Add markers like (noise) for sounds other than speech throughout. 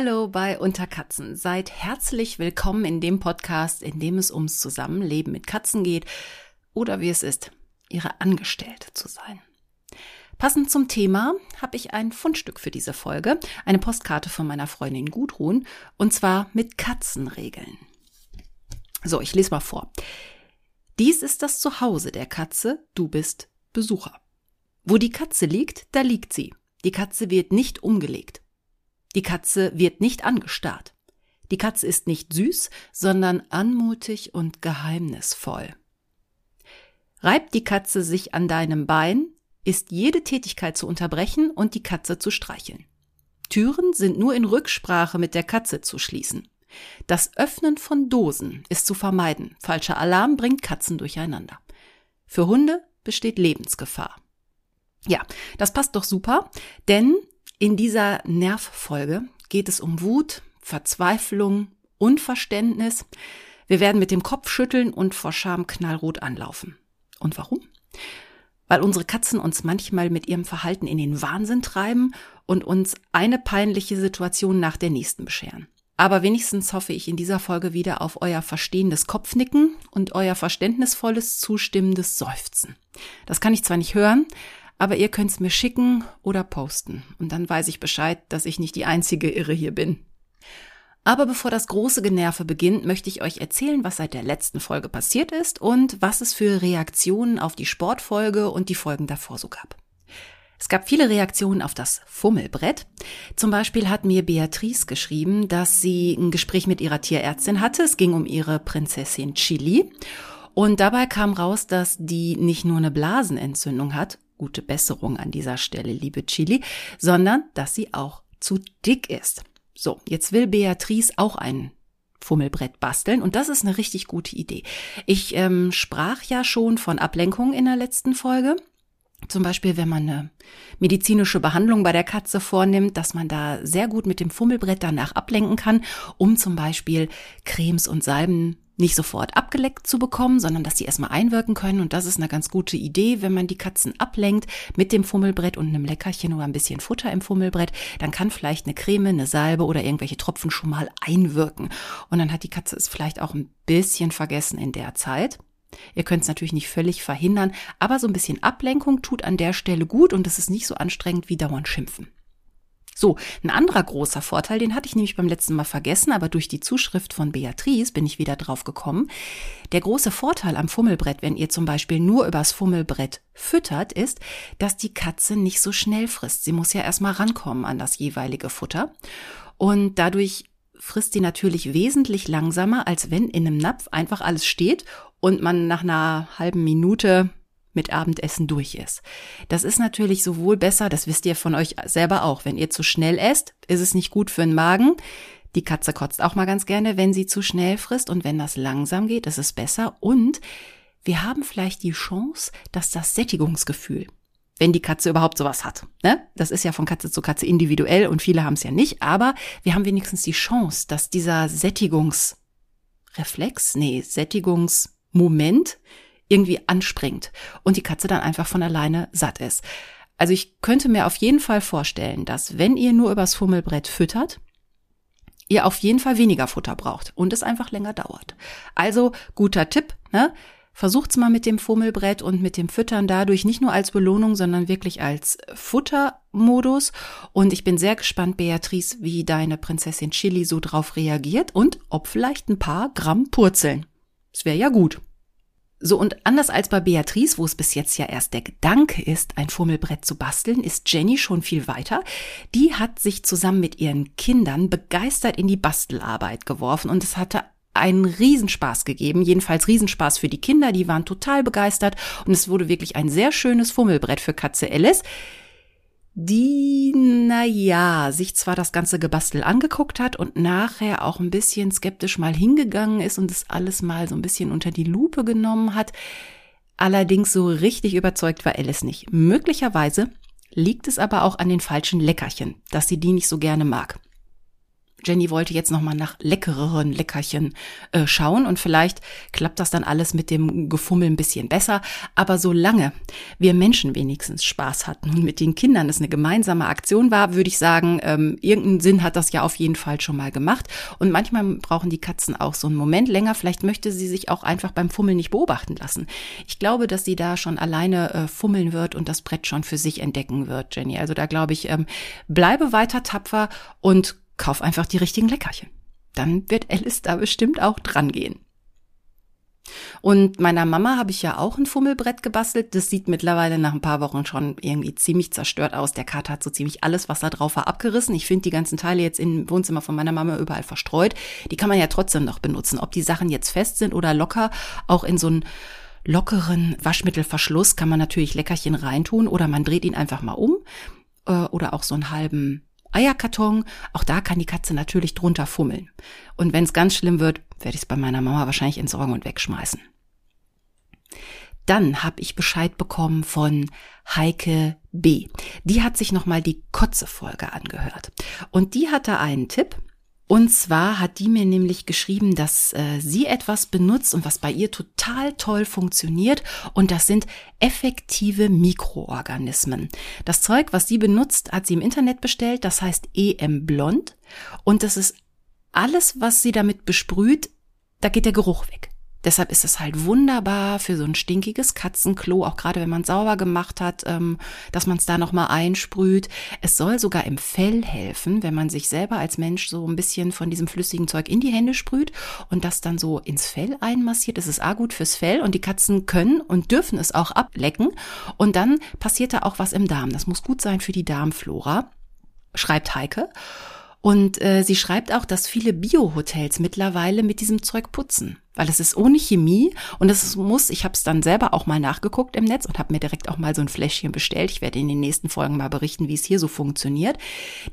Hallo bei Unterkatzen. Seid herzlich willkommen in dem Podcast, in dem es ums Zusammenleben mit Katzen geht oder wie es ist, ihre Angestellte zu sein. Passend zum Thema habe ich ein Fundstück für diese Folge, eine Postkarte von meiner Freundin Gudrun, und zwar mit Katzenregeln. So, ich lese mal vor. Dies ist das Zuhause der Katze, du bist Besucher. Wo die Katze liegt, da liegt sie. Die Katze wird nicht umgelegt. Die Katze wird nicht angestarrt. Die Katze ist nicht süß, sondern anmutig und geheimnisvoll. Reibt die Katze sich an deinem Bein, ist jede Tätigkeit zu unterbrechen und die Katze zu streicheln. Türen sind nur in Rücksprache mit der Katze zu schließen. Das Öffnen von Dosen ist zu vermeiden. Falscher Alarm bringt Katzen durcheinander. Für Hunde besteht Lebensgefahr. Ja, das passt doch super, denn in dieser Nervfolge geht es um Wut, Verzweiflung, Unverständnis. Wir werden mit dem Kopf schütteln und vor Scham knallrot anlaufen. Und warum? Weil unsere Katzen uns manchmal mit ihrem Verhalten in den Wahnsinn treiben und uns eine peinliche Situation nach der nächsten bescheren. Aber wenigstens hoffe ich in dieser Folge wieder auf euer verstehendes Kopfnicken und euer verständnisvolles, zustimmendes Seufzen. Das kann ich zwar nicht hören, aber ihr könnt's mir schicken oder posten. Und dann weiß ich Bescheid, dass ich nicht die einzige Irre hier bin. Aber bevor das große Generve beginnt, möchte ich euch erzählen, was seit der letzten Folge passiert ist und was es für Reaktionen auf die Sportfolge und die Folgen davor so gab. Es gab viele Reaktionen auf das Fummelbrett. Zum Beispiel hat mir Beatrice geschrieben, dass sie ein Gespräch mit ihrer Tierärztin hatte. Es ging um ihre Prinzessin Chili. Und dabei kam raus, dass die nicht nur eine Blasenentzündung hat, gute Besserung an dieser Stelle, liebe Chili, sondern dass sie auch zu dick ist. So, jetzt will Beatrice auch ein Fummelbrett basteln und das ist eine richtig gute Idee. Ich ähm, sprach ja schon von Ablenkung in der letzten Folge. Zum Beispiel, wenn man eine medizinische Behandlung bei der Katze vornimmt, dass man da sehr gut mit dem Fummelbrett danach ablenken kann, um zum Beispiel Cremes und Salben nicht sofort abgeleckt zu bekommen, sondern dass sie erstmal einwirken können. Und das ist eine ganz gute Idee, wenn man die Katzen ablenkt mit dem Fummelbrett und einem Leckerchen oder ein bisschen Futter im Fummelbrett, dann kann vielleicht eine Creme, eine Salbe oder irgendwelche Tropfen schon mal einwirken. Und dann hat die Katze es vielleicht auch ein bisschen vergessen in der Zeit. Ihr könnt es natürlich nicht völlig verhindern, aber so ein bisschen Ablenkung tut an der Stelle gut und es ist nicht so anstrengend wie dauernd schimpfen. So, ein anderer großer Vorteil, den hatte ich nämlich beim letzten Mal vergessen, aber durch die Zuschrift von Beatrice bin ich wieder drauf gekommen. Der große Vorteil am Fummelbrett, wenn ihr zum Beispiel nur übers Fummelbrett füttert, ist, dass die Katze nicht so schnell frisst. Sie muss ja erstmal rankommen an das jeweilige Futter. Und dadurch frisst sie natürlich wesentlich langsamer, als wenn in einem Napf einfach alles steht und man nach einer halben Minute mit Abendessen durch ist. Das ist natürlich sowohl besser, das wisst ihr von euch selber auch, wenn ihr zu schnell esst, ist es nicht gut für den Magen. Die Katze kotzt auch mal ganz gerne, wenn sie zu schnell frisst und wenn das langsam geht, ist es besser und wir haben vielleicht die Chance, dass das Sättigungsgefühl, wenn die Katze überhaupt sowas hat. Ne? Das ist ja von Katze zu Katze individuell und viele haben es ja nicht, aber wir haben wenigstens die Chance, dass dieser Sättigungsreflex, nee, Sättigungsmoment irgendwie anspringt und die Katze dann einfach von alleine satt ist. Also ich könnte mir auf jeden Fall vorstellen, dass wenn ihr nur übers Fummelbrett füttert, ihr auf jeden Fall weniger Futter braucht und es einfach länger dauert. Also guter Tipp, ne? Versucht's mal mit dem Fummelbrett und mit dem Füttern dadurch nicht nur als Belohnung, sondern wirklich als Futtermodus. Und ich bin sehr gespannt, Beatrice, wie deine Prinzessin Chili so drauf reagiert und ob vielleicht ein paar Gramm purzeln. Das wäre ja gut. So und anders als bei Beatrice, wo es bis jetzt ja erst der Gedanke ist, ein Fummelbrett zu basteln, ist Jenny schon viel weiter. Die hat sich zusammen mit ihren Kindern begeistert in die Bastelarbeit geworfen und es hatte einen Riesenspaß gegeben, jedenfalls Riesenspaß für die Kinder, die waren total begeistert und es wurde wirklich ein sehr schönes Fummelbrett für Katze Alice die, na ja, sich zwar das ganze Gebastel angeguckt hat und nachher auch ein bisschen skeptisch mal hingegangen ist und es alles mal so ein bisschen unter die Lupe genommen hat. Allerdings so richtig überzeugt war Alice nicht. Möglicherweise liegt es aber auch an den falschen Leckerchen, dass sie die nicht so gerne mag. Jenny wollte jetzt noch mal nach leckereren Leckerchen äh, schauen und vielleicht klappt das dann alles mit dem Gefummel ein bisschen besser. Aber solange wir Menschen wenigstens Spaß hatten und mit den Kindern es eine gemeinsame Aktion war, würde ich sagen, ähm, irgendeinen Sinn hat das ja auf jeden Fall schon mal gemacht. Und manchmal brauchen die Katzen auch so einen Moment länger. Vielleicht möchte sie sich auch einfach beim Fummeln nicht beobachten lassen. Ich glaube, dass sie da schon alleine äh, fummeln wird und das Brett schon für sich entdecken wird, Jenny. Also da glaube ich, ähm, bleibe weiter tapfer und kauf einfach die richtigen Leckerchen. Dann wird Alice da bestimmt auch dran gehen. Und meiner Mama habe ich ja auch ein Fummelbrett gebastelt. Das sieht mittlerweile nach ein paar Wochen schon irgendwie ziemlich zerstört aus. Der Kater hat so ziemlich alles, was da drauf war, abgerissen. Ich finde die ganzen Teile jetzt im Wohnzimmer von meiner Mama überall verstreut. Die kann man ja trotzdem noch benutzen. Ob die Sachen jetzt fest sind oder locker, auch in so einen lockeren Waschmittelverschluss kann man natürlich Leckerchen reintun oder man dreht ihn einfach mal um äh, oder auch so einen halben Eierkarton. Auch da kann die Katze natürlich drunter fummeln. Und wenn es ganz schlimm wird, werde ich es bei meiner Mama wahrscheinlich entsorgen und wegschmeißen. Dann habe ich Bescheid bekommen von Heike B. Die hat sich nochmal die Kotze-Folge angehört. Und die hatte einen Tipp. Und zwar hat die mir nämlich geschrieben, dass äh, sie etwas benutzt und was bei ihr total toll funktioniert. Und das sind effektive Mikroorganismen. Das Zeug, was sie benutzt, hat sie im Internet bestellt. Das heißt EM Blond. Und das ist alles, was sie damit besprüht, da geht der Geruch weg. Deshalb ist es halt wunderbar für so ein stinkiges Katzenklo, auch gerade wenn man sauber gemacht hat, ähm, dass man es da nochmal einsprüht. Es soll sogar im Fell helfen, wenn man sich selber als Mensch so ein bisschen von diesem flüssigen Zeug in die Hände sprüht und das dann so ins Fell einmassiert. Es ist A gut fürs Fell und die Katzen können und dürfen es auch ablecken. Und dann passiert da auch was im Darm. Das muss gut sein für die Darmflora, schreibt Heike. Und äh, sie schreibt auch, dass viele Bio-Hotels mittlerweile mit diesem Zeug putzen, weil es ist ohne Chemie und es muss, ich habe es dann selber auch mal nachgeguckt im Netz und habe mir direkt auch mal so ein Fläschchen bestellt. Ich werde in den nächsten Folgen mal berichten, wie es hier so funktioniert.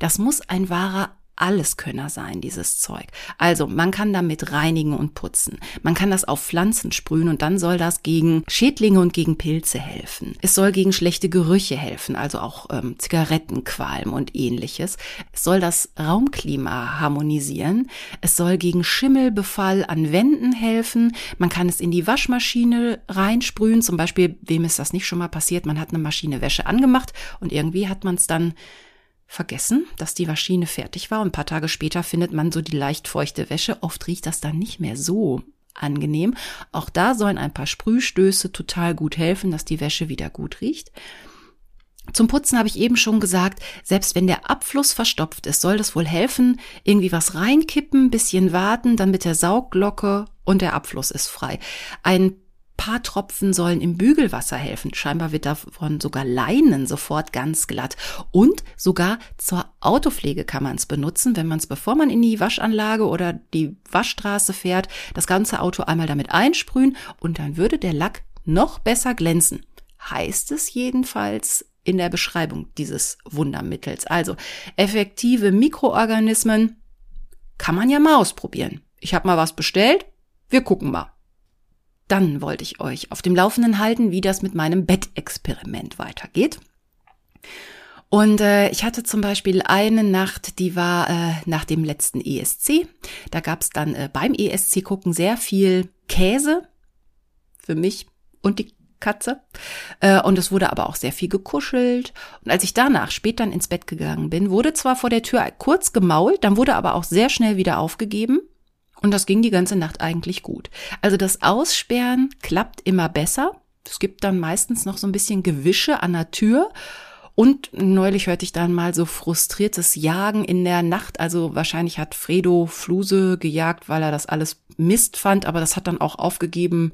Das muss ein wahrer Alleskönner sein, dieses Zeug. Also man kann damit reinigen und putzen. Man kann das auf Pflanzen sprühen und dann soll das gegen Schädlinge und gegen Pilze helfen. Es soll gegen schlechte Gerüche helfen, also auch ähm, Zigarettenqualm und ähnliches. Es soll das Raumklima harmonisieren. Es soll gegen Schimmelbefall an Wänden helfen. Man kann es in die Waschmaschine reinsprühen. Zum Beispiel, wem ist das nicht schon mal passiert? Man hat eine Maschine Wäsche angemacht und irgendwie hat man es dann vergessen, dass die Maschine fertig war und ein paar Tage später findet man so die leicht feuchte Wäsche. Oft riecht das dann nicht mehr so angenehm. Auch da sollen ein paar Sprühstöße total gut helfen, dass die Wäsche wieder gut riecht. Zum Putzen habe ich eben schon gesagt, selbst wenn der Abfluss verstopft ist, soll das wohl helfen, irgendwie was reinkippen, bisschen warten, dann mit der Saugglocke und der Abfluss ist frei. Ein paar Tropfen sollen im Bügelwasser helfen. Scheinbar wird davon sogar Leinen sofort ganz glatt. Und sogar zur Autopflege kann man es benutzen, wenn man es, bevor man in die Waschanlage oder die Waschstraße fährt, das ganze Auto einmal damit einsprühen und dann würde der Lack noch besser glänzen. Heißt es jedenfalls in der Beschreibung dieses Wundermittels. Also effektive Mikroorganismen kann man ja mal ausprobieren. Ich habe mal was bestellt. Wir gucken mal. Dann wollte ich euch auf dem Laufenden halten, wie das mit meinem Bettexperiment weitergeht. Und äh, ich hatte zum Beispiel eine Nacht, die war äh, nach dem letzten ESC. Da gab es dann äh, beim ESC gucken sehr viel Käse für mich und die Katze. Äh, und es wurde aber auch sehr viel gekuschelt. Und als ich danach spät dann ins Bett gegangen bin, wurde zwar vor der Tür kurz gemault, dann wurde aber auch sehr schnell wieder aufgegeben. Und das ging die ganze Nacht eigentlich gut. Also das Aussperren klappt immer besser. Es gibt dann meistens noch so ein bisschen Gewische an der Tür. Und neulich hörte ich dann mal so frustriertes Jagen in der Nacht. Also wahrscheinlich hat Fredo Fluse gejagt, weil er das alles Mist fand, aber das hat dann auch aufgegeben.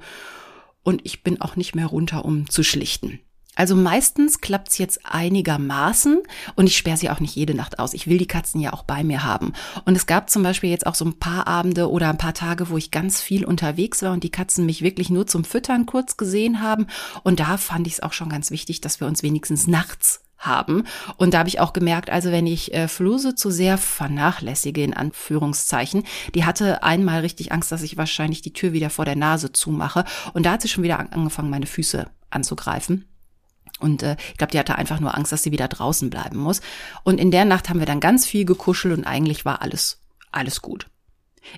Und ich bin auch nicht mehr runter, um zu schlichten. Also meistens klappt's jetzt einigermaßen und ich sperre sie auch nicht jede Nacht aus. Ich will die Katzen ja auch bei mir haben. Und es gab zum Beispiel jetzt auch so ein paar Abende oder ein paar Tage, wo ich ganz viel unterwegs war und die Katzen mich wirklich nur zum Füttern kurz gesehen haben. Und da fand ich es auch schon ganz wichtig, dass wir uns wenigstens nachts haben. Und da habe ich auch gemerkt, also wenn ich äh, Fluse zu sehr vernachlässige, in Anführungszeichen, die hatte einmal richtig Angst, dass ich wahrscheinlich die Tür wieder vor der Nase zumache. Und da hat sie schon wieder angefangen, meine Füße anzugreifen. Und äh, ich glaube, die hatte einfach nur Angst, dass sie wieder draußen bleiben muss. Und in der Nacht haben wir dann ganz viel gekuschelt und eigentlich war alles alles gut.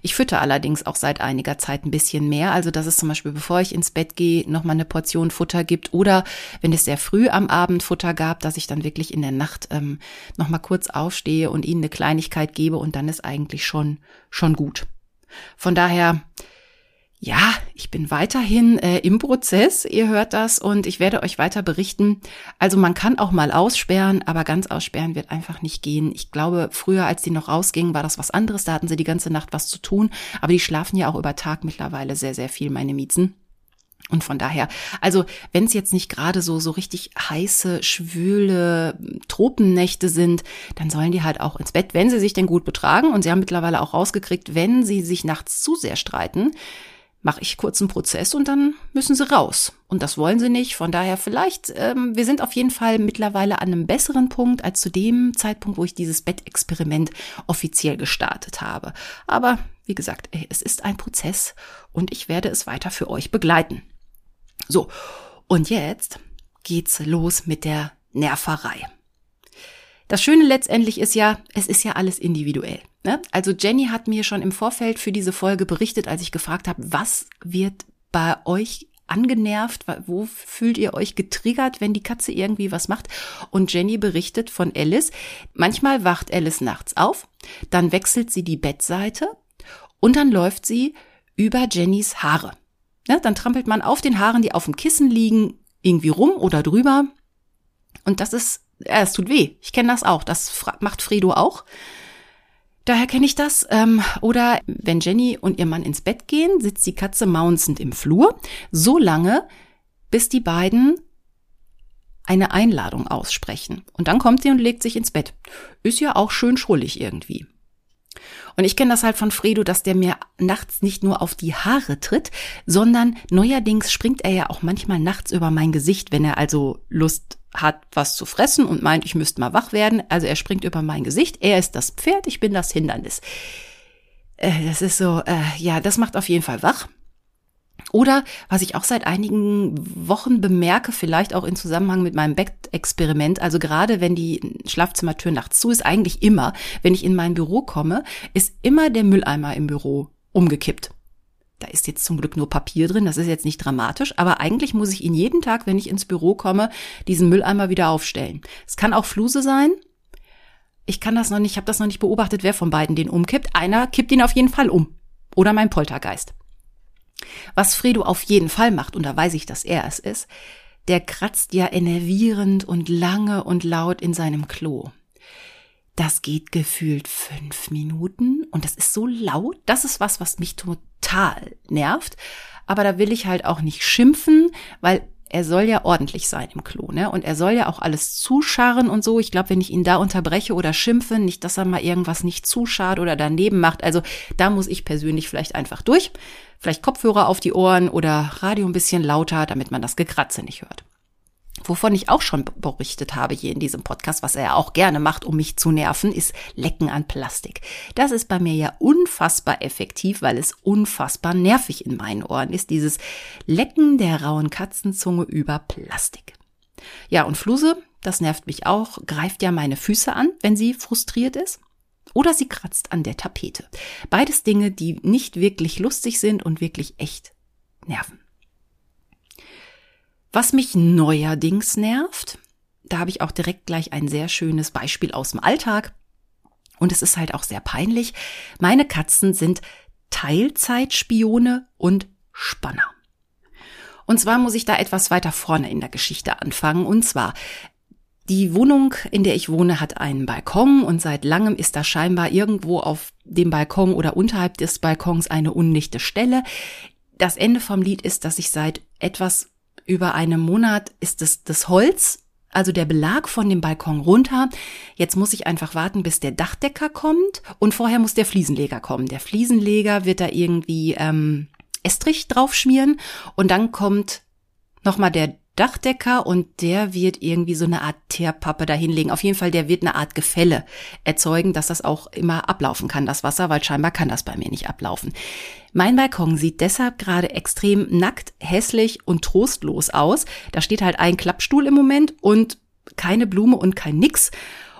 Ich fütter allerdings auch seit einiger Zeit ein bisschen mehr, also dass es zum Beispiel, bevor ich ins Bett gehe, nochmal eine Portion Futter gibt oder wenn es sehr früh am Abend Futter gab, dass ich dann wirklich in der Nacht ähm, nochmal kurz aufstehe und ihnen eine Kleinigkeit gebe und dann ist eigentlich schon, schon gut. Von daher, ja, ich bin weiterhin äh, im Prozess, ihr hört das und ich werde euch weiter berichten. Also man kann auch mal aussperren, aber ganz aussperren wird einfach nicht gehen. Ich glaube, früher, als die noch rausgingen, war das was anderes. Da hatten sie die ganze Nacht was zu tun, aber die schlafen ja auch über Tag mittlerweile sehr, sehr viel, meine Miezen. Und von daher, also wenn es jetzt nicht gerade so so richtig heiße, schwüle Tropennächte sind, dann sollen die halt auch ins Bett, wenn sie sich denn gut betragen. Und sie haben mittlerweile auch rausgekriegt, wenn sie sich nachts zu sehr streiten, mache ich kurz einen Prozess und dann müssen sie raus. Und das wollen sie nicht. Von daher vielleicht, ähm, wir sind auf jeden Fall mittlerweile an einem besseren Punkt als zu dem Zeitpunkt, wo ich dieses Bettexperiment offiziell gestartet habe. Aber wie gesagt, es ist ein Prozess und ich werde es weiter für euch begleiten. So, und jetzt geht's los mit der Nerverei. Das Schöne letztendlich ist ja, es ist ja alles individuell. Ne? Also Jenny hat mir schon im Vorfeld für diese Folge berichtet, als ich gefragt habe, was wird bei euch angenervt, wo fühlt ihr euch getriggert, wenn die Katze irgendwie was macht? Und Jenny berichtet von Alice, manchmal wacht Alice nachts auf, dann wechselt sie die Bettseite und dann läuft sie über Jennys Haare. Ne? Dann trampelt man auf den Haaren, die auf dem Kissen liegen, irgendwie rum oder drüber. Und das ist ja, es tut weh. Ich kenne das auch. Das macht Fredo auch. Daher kenne ich das. Ähm, oder wenn Jenny und ihr Mann ins Bett gehen, sitzt die Katze maunzend im Flur, so lange, bis die beiden eine Einladung aussprechen. Und dann kommt sie und legt sich ins Bett. Ist ja auch schön schrullig irgendwie. Und ich kenne das halt von Fredo, dass der mir nachts nicht nur auf die Haare tritt, sondern neuerdings springt er ja auch manchmal nachts über mein Gesicht, wenn er also Lust hat, was zu fressen und meint, ich müsste mal wach werden. Also er springt über mein Gesicht. Er ist das Pferd, ich bin das Hindernis. Äh, das ist so, äh, ja, das macht auf jeden Fall wach. Oder was ich auch seit einigen Wochen bemerke, vielleicht auch in Zusammenhang mit meinem Bettexperiment, also gerade wenn die Schlafzimmertür nachts zu ist, eigentlich immer, wenn ich in mein Büro komme, ist immer der Mülleimer im Büro umgekippt. Da ist jetzt zum Glück nur Papier drin, das ist jetzt nicht dramatisch, aber eigentlich muss ich ihn jeden Tag, wenn ich ins Büro komme, diesen Mülleimer wieder aufstellen. Es kann auch Fluse sein. Ich kann das noch nicht, ich habe das noch nicht beobachtet, wer von beiden den umkippt. Einer kippt ihn auf jeden Fall um. Oder mein Poltergeist. Was Fredo auf jeden Fall macht, und da weiß ich, dass er es ist, der kratzt ja enervierend und lange und laut in seinem Klo. Das geht gefühlt fünf Minuten und das ist so laut. Das ist was, was mich total nervt. Aber da will ich halt auch nicht schimpfen, weil er soll ja ordentlich sein im Klo, ne? Und er soll ja auch alles zuscharren und so. Ich glaube, wenn ich ihn da unterbreche oder schimpfe, nicht, dass er mal irgendwas nicht zuschart oder daneben macht. Also da muss ich persönlich vielleicht einfach durch. Vielleicht Kopfhörer auf die Ohren oder Radio ein bisschen lauter, damit man das Gekratze nicht hört. Wovon ich auch schon berichtet habe hier in diesem Podcast, was er auch gerne macht, um mich zu nerven, ist Lecken an Plastik. Das ist bei mir ja unfassbar effektiv, weil es unfassbar nervig in meinen Ohren ist, dieses Lecken der rauen Katzenzunge über Plastik. Ja, und Fluse, das nervt mich auch, greift ja meine Füße an, wenn sie frustriert ist. Oder sie kratzt an der Tapete. Beides Dinge, die nicht wirklich lustig sind und wirklich echt nerven. Was mich neuerdings nervt, da habe ich auch direkt gleich ein sehr schönes Beispiel aus dem Alltag. Und es ist halt auch sehr peinlich. Meine Katzen sind Teilzeitspione und Spanner. Und zwar muss ich da etwas weiter vorne in der Geschichte anfangen. Und zwar, die Wohnung, in der ich wohne, hat einen Balkon und seit langem ist da scheinbar irgendwo auf dem Balkon oder unterhalb des Balkons eine undichte Stelle. Das Ende vom Lied ist, dass ich seit etwas über einen Monat ist es das Holz, also der Belag von dem Balkon runter. Jetzt muss ich einfach warten, bis der Dachdecker kommt und vorher muss der Fliesenleger kommen. Der Fliesenleger wird da irgendwie ähm, Estrich draufschmieren und dann kommt nochmal der Dachdecker und der wird irgendwie so eine Art Teerpappe dahinlegen. Auf jeden Fall, der wird eine Art Gefälle erzeugen, dass das auch immer ablaufen kann, das Wasser, weil scheinbar kann das bei mir nicht ablaufen. Mein Balkon sieht deshalb gerade extrem nackt, hässlich und trostlos aus. Da steht halt ein Klappstuhl im Moment und keine Blume und kein Nix.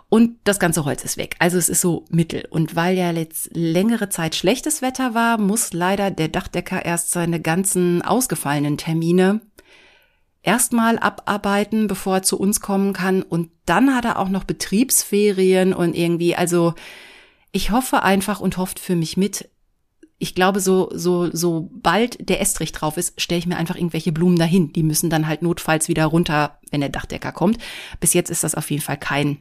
und das ganze Holz ist weg. Also es ist so mittel. Und weil ja jetzt längere Zeit schlechtes Wetter war, muss leider der Dachdecker erst seine ganzen ausgefallenen Termine erstmal abarbeiten, bevor er zu uns kommen kann. Und dann hat er auch noch Betriebsferien und irgendwie, also ich hoffe einfach und hofft für mich mit. Ich glaube, so, so, so bald der Estrich drauf ist, stelle ich mir einfach irgendwelche Blumen dahin. Die müssen dann halt notfalls wieder runter, wenn der Dachdecker kommt. Bis jetzt ist das auf jeden Fall kein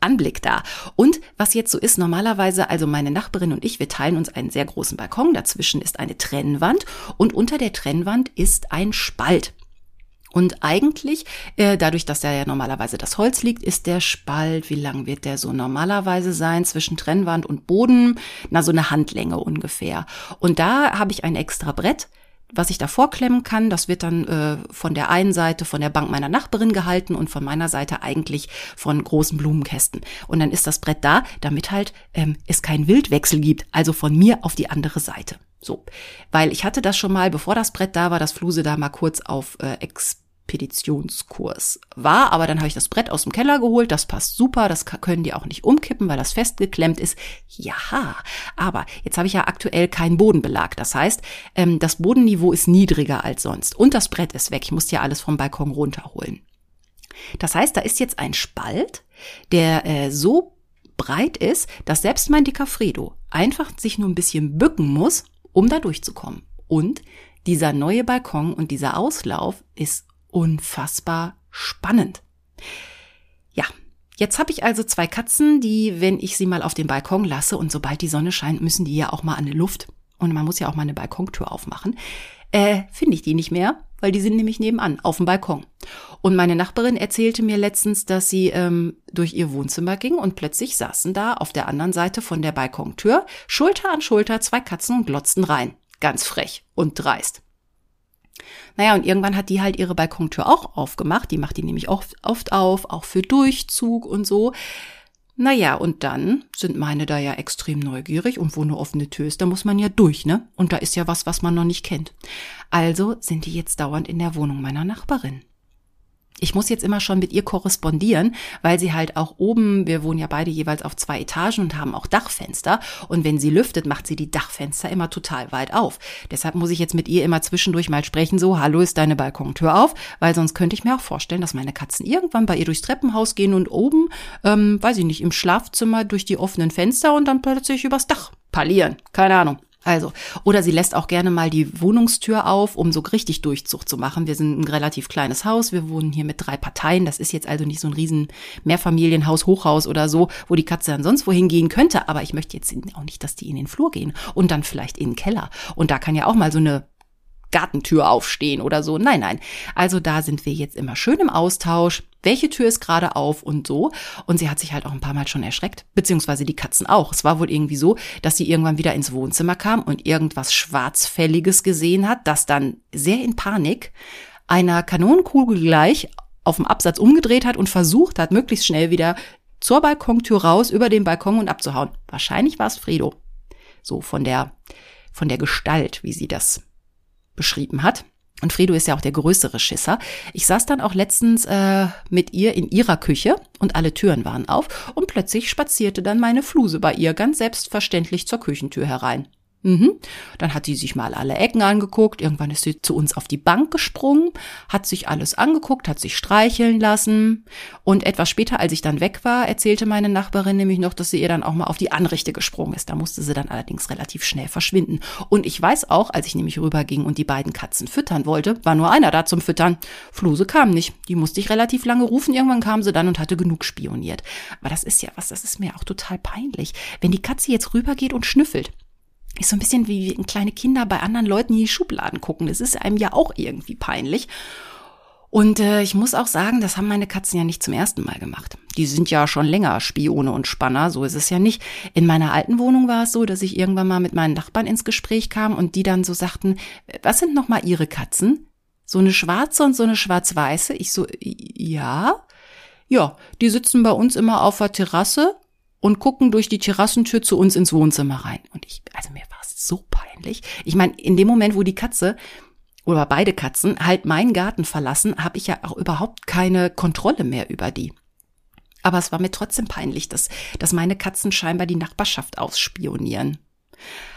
Anblick da. Und was jetzt so ist, normalerweise, also meine Nachbarin und ich, wir teilen uns einen sehr großen Balkon. Dazwischen ist eine Trennwand und unter der Trennwand ist ein Spalt. Und eigentlich, äh, dadurch, dass da ja normalerweise das Holz liegt, ist der Spalt, wie lang wird der so normalerweise sein, zwischen Trennwand und Boden? Na, so eine Handlänge ungefähr. Und da habe ich ein extra Brett, was ich da vorklemmen kann, das wird dann äh, von der einen Seite von der Bank meiner Nachbarin gehalten und von meiner Seite eigentlich von großen Blumenkästen. Und dann ist das Brett da, damit halt ähm, es keinen Wildwechsel gibt, also von mir auf die andere Seite. So, weil ich hatte das schon mal, bevor das Brett da war, dass Fluse da mal kurz auf äh, Ex Expeditionskurs war. Aber dann habe ich das Brett aus dem Keller geholt. Das passt super. Das können die auch nicht umkippen, weil das festgeklemmt ist. Ja, aber jetzt habe ich ja aktuell keinen Bodenbelag. Das heißt, ähm, das Bodenniveau ist niedriger als sonst. Und das Brett ist weg. Ich muss ja alles vom Balkon runterholen. Das heißt, da ist jetzt ein Spalt, der äh, so breit ist, dass selbst mein dicker Fredo einfach sich nur ein bisschen bücken muss, um da durchzukommen. Und dieser neue Balkon und dieser Auslauf ist unfassbar spannend. Ja, jetzt habe ich also zwei Katzen, die, wenn ich sie mal auf den Balkon lasse und sobald die Sonne scheint, müssen die ja auch mal an die Luft. Und man muss ja auch mal eine Balkontür aufmachen. Äh, finde ich die nicht mehr, weil die sind nämlich nebenan, auf dem Balkon. Und meine Nachbarin erzählte mir letztens, dass sie ähm, durch ihr Wohnzimmer ging und plötzlich saßen da auf der anderen Seite von der Balkontür Schulter an Schulter zwei Katzen und glotzten rein. Ganz frech und dreist. Naja, und irgendwann hat die halt ihre Balkontür auch aufgemacht. Die macht die nämlich oft, oft auf, auch für Durchzug und so. Naja, und dann sind meine da ja extrem neugierig und wo eine offene Tür ist, da muss man ja durch, ne? Und da ist ja was, was man noch nicht kennt. Also sind die jetzt dauernd in der Wohnung meiner Nachbarin ich muss jetzt immer schon mit ihr korrespondieren, weil sie halt auch oben, wir wohnen ja beide jeweils auf zwei Etagen und haben auch Dachfenster. Und wenn sie lüftet, macht sie die Dachfenster immer total weit auf. Deshalb muss ich jetzt mit ihr immer zwischendurch mal sprechen, so, hallo, ist deine Balkontür auf? Weil sonst könnte ich mir auch vorstellen, dass meine Katzen irgendwann bei ihr durchs Treppenhaus gehen und oben, ähm, weiß ich nicht, im Schlafzimmer durch die offenen Fenster und dann plötzlich übers Dach parlieren. Keine Ahnung. Also, oder sie lässt auch gerne mal die Wohnungstür auf, um so richtig Durchzug zu machen. Wir sind ein relativ kleines Haus, wir wohnen hier mit drei Parteien. Das ist jetzt also nicht so ein riesen Mehrfamilienhaus, Hochhaus oder so, wo die Katze dann sonst wohin gehen könnte. Aber ich möchte jetzt auch nicht, dass die in den Flur gehen und dann vielleicht in den Keller. Und da kann ja auch mal so eine Gartentür aufstehen oder so. Nein, nein. Also da sind wir jetzt immer schön im Austausch. Welche Tür ist gerade auf und so. Und sie hat sich halt auch ein paar Mal schon erschreckt. Beziehungsweise die Katzen auch. Es war wohl irgendwie so, dass sie irgendwann wieder ins Wohnzimmer kam und irgendwas Schwarzfälliges gesehen hat, das dann sehr in Panik einer Kanonenkugel gleich auf dem Absatz umgedreht hat und versucht hat, möglichst schnell wieder zur Balkontür raus, über den Balkon und abzuhauen. Wahrscheinlich war es Fredo. So von der, von der Gestalt, wie sie das beschrieben hat. Und Fredo ist ja auch der größere Schisser. Ich saß dann auch letztens äh, mit ihr in ihrer Küche und alle Türen waren auf und plötzlich spazierte dann meine Fluse bei ihr ganz selbstverständlich zur Küchentür herein. Mhm. Dann hat sie sich mal alle Ecken angeguckt. Irgendwann ist sie zu uns auf die Bank gesprungen, hat sich alles angeguckt, hat sich streicheln lassen. Und etwas später, als ich dann weg war, erzählte meine Nachbarin nämlich noch, dass sie ihr dann auch mal auf die Anrichte gesprungen ist. Da musste sie dann allerdings relativ schnell verschwinden. Und ich weiß auch, als ich nämlich rüberging und die beiden Katzen füttern wollte, war nur einer da zum Füttern. Fluse kam nicht. Die musste ich relativ lange rufen. Irgendwann kam sie dann und hatte genug spioniert. Aber das ist ja was, das ist mir auch total peinlich. Wenn die Katze jetzt rübergeht und schnüffelt, ist so ein bisschen wie kleine Kinder bei anderen Leuten in die Schubladen gucken. Das ist einem ja auch irgendwie peinlich. Und äh, ich muss auch sagen, das haben meine Katzen ja nicht zum ersten Mal gemacht. Die sind ja schon länger Spione und Spanner, so ist es ja nicht. In meiner alten Wohnung war es so, dass ich irgendwann mal mit meinen Nachbarn ins Gespräch kam und die dann so sagten, was sind nochmal ihre Katzen? So eine schwarze und so eine schwarz-weiße? Ich so, ja. Ja, die sitzen bei uns immer auf der Terrasse und gucken durch die Terrassentür zu uns ins Wohnzimmer rein. Und ich, also mir war es so peinlich. Ich meine, in dem Moment, wo die Katze oder beide Katzen halt meinen Garten verlassen, habe ich ja auch überhaupt keine Kontrolle mehr über die. Aber es war mir trotzdem peinlich, dass, dass meine Katzen scheinbar die Nachbarschaft ausspionieren.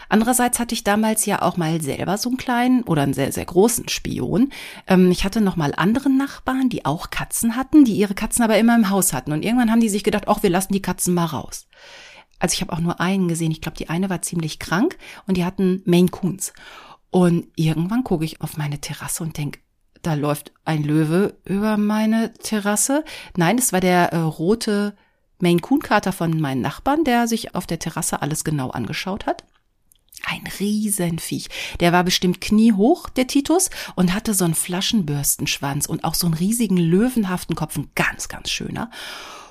Andererseits hatte ich damals ja auch mal selber so einen kleinen oder einen sehr, sehr großen Spion. Ähm, ich hatte noch mal andere Nachbarn, die auch Katzen hatten, die ihre Katzen aber immer im Haus hatten. Und irgendwann haben die sich gedacht, ach, wir lassen die Katzen mal raus. Also ich habe auch nur einen gesehen. Ich glaube, die eine war ziemlich krank und die hatten Maine Coons. Und irgendwann gucke ich auf meine Terrasse und denk, da läuft ein Löwe über meine Terrasse. Nein, es war der äh, rote Maine Coon Kater von meinen Nachbarn, der sich auf der Terrasse alles genau angeschaut hat. Ein Riesenviech. Der war bestimmt kniehoch, der Titus, und hatte so einen Flaschenbürstenschwanz und auch so einen riesigen löwenhaften Kopf, ein ganz, ganz schöner.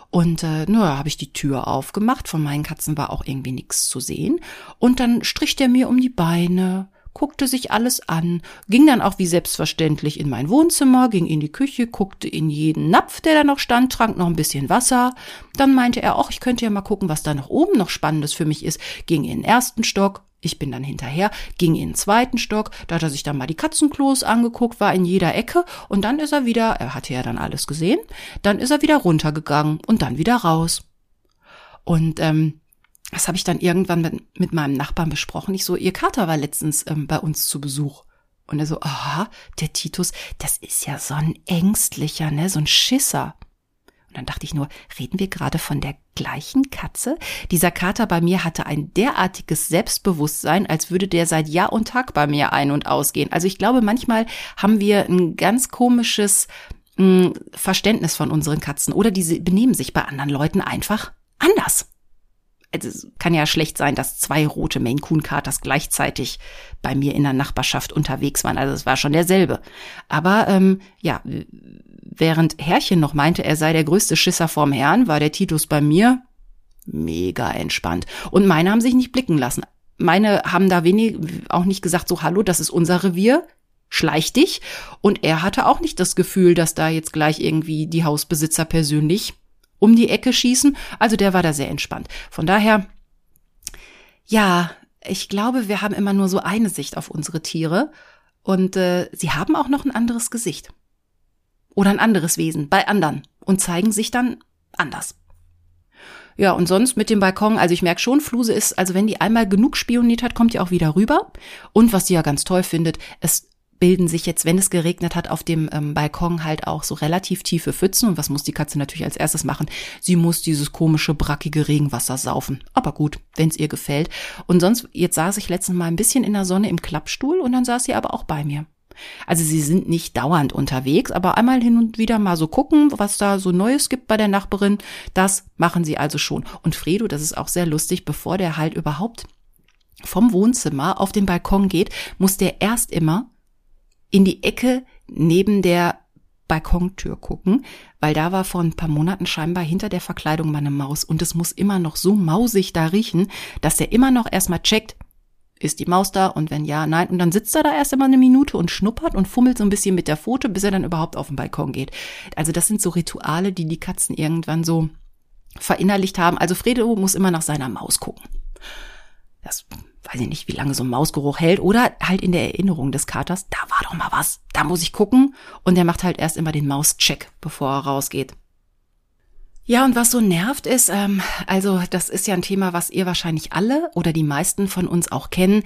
Und äh, naja, habe ich die Tür aufgemacht. Von meinen Katzen war auch irgendwie nichts zu sehen. Und dann strich der mir um die Beine, guckte sich alles an, ging dann auch wie selbstverständlich in mein Wohnzimmer, ging in die Küche, guckte in jeden Napf, der da noch stand, trank noch ein bisschen Wasser. Dann meinte er, ach, ich könnte ja mal gucken, was da noch oben noch Spannendes für mich ist, ging in den ersten Stock, ich bin dann hinterher, ging in den zweiten Stock, da hat er sich dann mal die Katzenklos angeguckt, war in jeder Ecke und dann ist er wieder, er hatte ja dann alles gesehen, dann ist er wieder runtergegangen und dann wieder raus. Und ähm, das habe ich dann irgendwann mit, mit meinem Nachbarn besprochen. Ich so, ihr Kater war letztens ähm, bei uns zu Besuch. Und er so, aha, der Titus, das ist ja so ein ängstlicher, ne, so ein Schisser. Und dann dachte ich nur, reden wir gerade von der gleichen Katze? Dieser Kater bei mir hatte ein derartiges Selbstbewusstsein, als würde der seit Jahr und Tag bei mir ein- und ausgehen. Also ich glaube, manchmal haben wir ein ganz komisches mh, hm, Verständnis von unseren Katzen oder diese benehmen sich bei anderen Leuten einfach anders. Also es kann ja schlecht sein, dass zwei rote Maine Coon Katers gleichzeitig bei mir in der Nachbarschaft unterwegs waren. Also es war schon derselbe. Aber ähm, ja, während Herrchen noch meinte, er sei der größte Schisser vorm Herrn, war der Titus bei mir mega entspannt. Und meine haben sich nicht blicken lassen. Meine haben da wenig auch nicht gesagt, so hallo, das ist unser Revier, schleich dich. Und er hatte auch nicht das Gefühl, dass da jetzt gleich irgendwie die Hausbesitzer persönlich um die Ecke schießen. Also der war da sehr entspannt. Von daher, ja, ich glaube, wir haben immer nur so eine Sicht auf unsere Tiere und äh, sie haben auch noch ein anderes Gesicht. Oder ein anderes Wesen bei anderen und zeigen sich dann anders. Ja, und sonst mit dem Balkon, also ich merke schon, Fluse ist, also wenn die einmal genug spioniert hat, kommt die auch wieder rüber. Und was sie ja ganz toll findet, es bilden sich jetzt, wenn es geregnet hat, auf dem ähm, Balkon halt auch so relativ tiefe Pfützen. Und was muss die Katze natürlich als erstes machen? Sie muss dieses komische, brackige Regenwasser saufen. Aber gut, wenn es ihr gefällt. Und sonst, jetzt saß ich letztens mal ein bisschen in der Sonne im Klappstuhl und dann saß sie aber auch bei mir. Also sie sind nicht dauernd unterwegs, aber einmal hin und wieder mal so gucken, was da so Neues gibt bei der Nachbarin. Das machen sie also schon. Und Fredo, das ist auch sehr lustig, bevor der halt überhaupt vom Wohnzimmer auf den Balkon geht, muss der erst immer in die Ecke neben der Balkontür gucken, weil da war vor ein paar Monaten scheinbar hinter der Verkleidung meine Maus und es muss immer noch so mausig da riechen, dass er immer noch erstmal checkt, ist die Maus da und wenn ja, nein. Und dann sitzt er da erst immer eine Minute und schnuppert und fummelt so ein bisschen mit der Pfote, bis er dann überhaupt auf den Balkon geht. Also das sind so Rituale, die die Katzen irgendwann so verinnerlicht haben. Also Fredo muss immer nach seiner Maus gucken. Das weiß ich nicht, wie lange so ein Mausgeruch hält oder halt in der Erinnerung des Katers, da war doch mal was, da muss ich gucken und der macht halt erst immer den Mauscheck, bevor er rausgeht. Ja, und was so nervt ist, ähm, also das ist ja ein Thema, was ihr wahrscheinlich alle oder die meisten von uns auch kennen,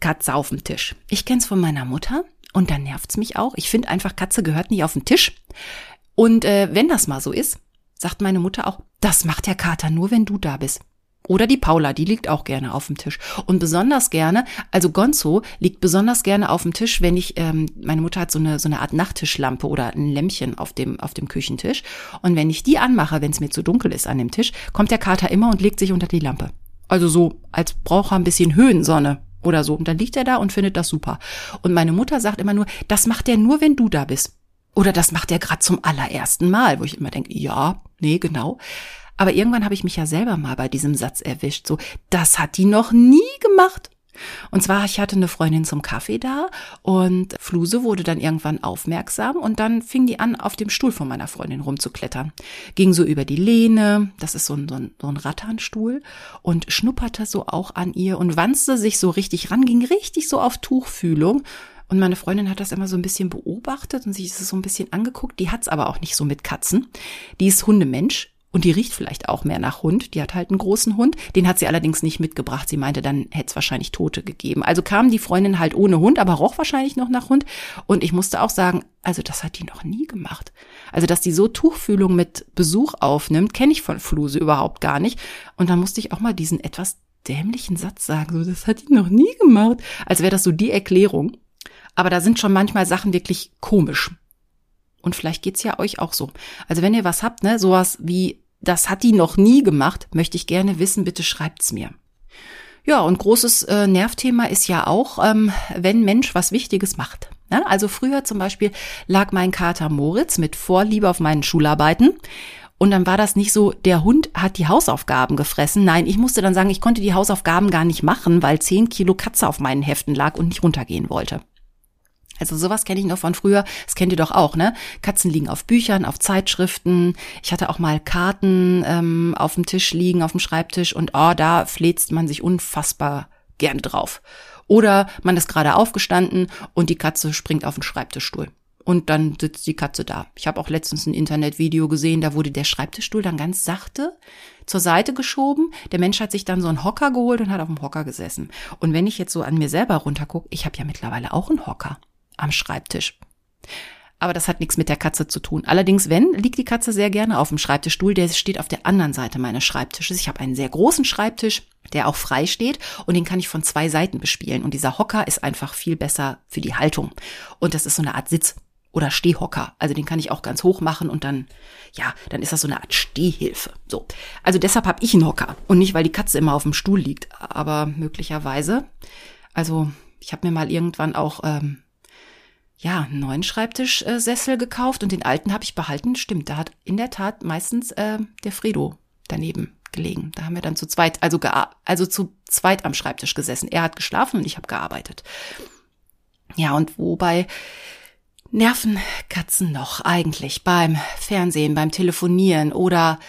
Katze auf dem Tisch. Ich kenn's von meiner Mutter und da nervt's mich auch. Ich finde einfach, Katze gehört nicht auf den Tisch. Und äh, wenn das mal so ist, sagt meine Mutter auch, das macht der Kater nur, wenn du da bist. Oder die Paula, die liegt auch gerne auf dem Tisch. Und besonders gerne, also Gonzo liegt besonders gerne auf dem Tisch, wenn ich, ähm, meine Mutter hat so eine, so eine Art Nachttischlampe oder ein Lämpchen auf dem, auf dem Küchentisch. Und wenn ich die anmache, wenn es mir zu dunkel ist an dem Tisch, kommt der Kater immer und legt sich unter die Lampe. Also so, als braucht er ein bisschen Höhensonne oder so. Und dann liegt er da und findet das super. Und meine Mutter sagt immer nur, das macht er nur, wenn du da bist. Oder das macht er gerade zum allerersten Mal, wo ich immer denke, ja, nee, genau. Aber irgendwann habe ich mich ja selber mal bei diesem Satz erwischt. So, das hat die noch nie gemacht. Und zwar, ich hatte eine Freundin zum Kaffee da und Fluse wurde dann irgendwann aufmerksam und dann fing die an, auf dem Stuhl von meiner Freundin rumzuklettern. Ging so über die Lehne, das ist so ein, so ein, so ein Ratternstuhl und schnupperte so auch an ihr und wanzte sich so richtig ran, ging richtig so auf Tuchfühlung. Und meine Freundin hat das immer so ein bisschen beobachtet und sich das so ein bisschen angeguckt. Die hat's aber auch nicht so mit Katzen. Die ist Hundemensch Und die riecht vielleicht auch mehr nach Hund. Die hat halt einen großen Hund. Den hat sie allerdings nicht mitgebracht. Sie meinte, dann hätte es wahrscheinlich Tote gegeben. Also kam die Freundin halt ohne Hund, aber roch wahrscheinlich noch nach Hund. Und ich musste auch sagen, also das hat die noch nie gemacht. Also dass die so Tuchfühlung mit Besuch aufnimmt, kenne ich von Fluse überhaupt gar nicht. Und dann musste ich auch mal diesen etwas dämlichen Satz sagen, so das hat die noch nie gemacht. Als wäre das so die Erklärung. Aber da sind schon manchmal Sachen wirklich komisch. Und vielleicht geht's ja euch auch so. Also wenn ihr was habt, ne, sowas wie das hat die noch nie gemacht, möchte ich gerne wissen, bitte schreibt's mir. Ja, und großes äh, Nervthema ist ja auch, ähm, wenn Mensch was Wichtiges macht. Ja, also früher zum Beispiel lag mein Kater Moritz mit Vorliebe auf meinen Schularbeiten. Und dann war das nicht so, der Hund hat die Hausaufgaben gefressen. Nein, ich musste dann sagen, ich konnte die Hausaufgaben gar nicht machen, weil zehn Kilo Katze auf meinen Heften lag und nicht runtergehen wollte. Also sowas kenne ich noch von früher. Das kennt ihr doch auch, ne? Katzen liegen auf Büchern, auf Zeitschriften. Ich hatte auch mal Karten ähm, auf dem Tisch liegen, auf dem Schreibtisch und oh, da fläzt man sich unfassbar gerne drauf. Oder man ist gerade aufgestanden und die Katze springt auf den Schreibtischstuhl. Und dann sitzt die Katze da. Ich habe auch letztens ein Internetvideo gesehen, da wurde der Schreibtischstuhl dann ganz sachte zur Seite geschoben. Der Mensch hat sich dann so einen Hocker geholt und hat auf dem Hocker gesessen. Und wenn ich jetzt so an mir selber runtergucke, ich habe ja mittlerweile auch einen Hocker am Schreibtisch. Aber das hat nichts mit der Katze zu tun. Allerdings, wenn, liegt die Katze sehr gerne auf dem Schreibtischstuhl. Der steht auf der anderen Seite meines Schreibtisches. Ich habe einen sehr großen Schreibtisch, der auch frei steht und den kann ich von zwei Seiten bespielen. Und dieser Hocker ist einfach viel besser für die Haltung. Und das ist so eine Art Sitz oder Stehhocker. Also den kann ich auch ganz hoch machen und dann, ja, dann ist das so eine Art Stehhilfe. So. Also deshalb habe ich einen Hocker und nicht, weil die Katze immer auf dem Stuhl liegt, aber möglicherweise. Also ich habe mir mal irgendwann auch ähm, ja, einen neuen Schreibtischsessel gekauft und den alten habe ich behalten. Stimmt, da hat in der Tat meistens äh, der Fredo daneben gelegen. Da haben wir dann zu zweit, also, also zu zweit am Schreibtisch gesessen. Er hat geschlafen und ich habe gearbeitet. Ja, und wobei nerven Katzen noch eigentlich beim Fernsehen, beim Telefonieren oder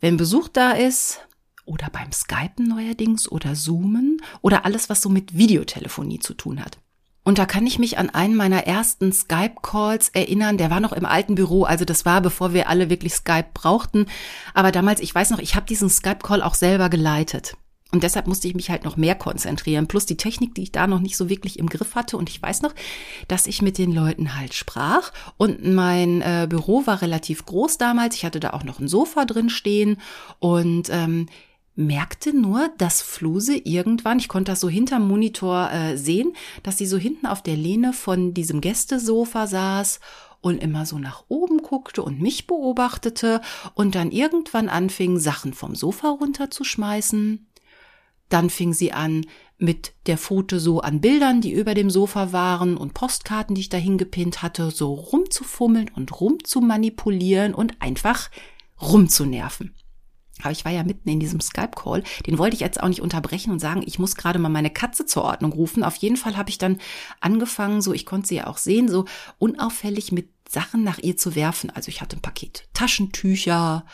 wenn Besuch da ist oder beim Skypen neuerdings oder Zoomen oder alles, was so mit Videotelefonie zu tun hat. Und da kann ich mich an einen meiner ersten Skype-Calls erinnern. Der war noch im alten Büro, also das war, bevor wir alle wirklich Skype brauchten. Aber damals, ich weiß noch, ich habe diesen Skype-Call auch selber geleitet. Und deshalb musste ich mich halt noch mehr konzentrieren. Plus die Technik, die ich da noch nicht so wirklich im Griff hatte. Und ich weiß noch, dass ich mit den Leuten halt sprach. Und mein äh, Büro war relativ groß damals. Ich hatte da auch noch ein Sofa drin stehen. Und ähm, merkte nur, dass Fluse irgendwann, ich konnte das so hinterm Monitor äh, sehen, dass sie so hinten auf der Lehne von diesem Gästesofa saß und immer so nach oben guckte und mich beobachtete und dann irgendwann anfing, Sachen vom Sofa runterzuschmeißen. Dann fing sie an, mit der Pfote so an Bildern, die über dem Sofa waren und Postkarten, die ich dahin gepinnt hatte, so rumzufummeln und rumzumanipulieren und einfach rumzunerven. Aber ich war ja mitten in diesem Skype-Call. Den wollte ich jetzt auch nicht unterbrechen und sagen, ich muss gerade mal meine Katze zur Ordnung rufen. Auf jeden Fall habe ich dann angefangen, so, ich konnte sie ja auch sehen, so unauffällig mit Sachen nach ihr zu werfen. Also ich hatte ein Paket Taschentücher,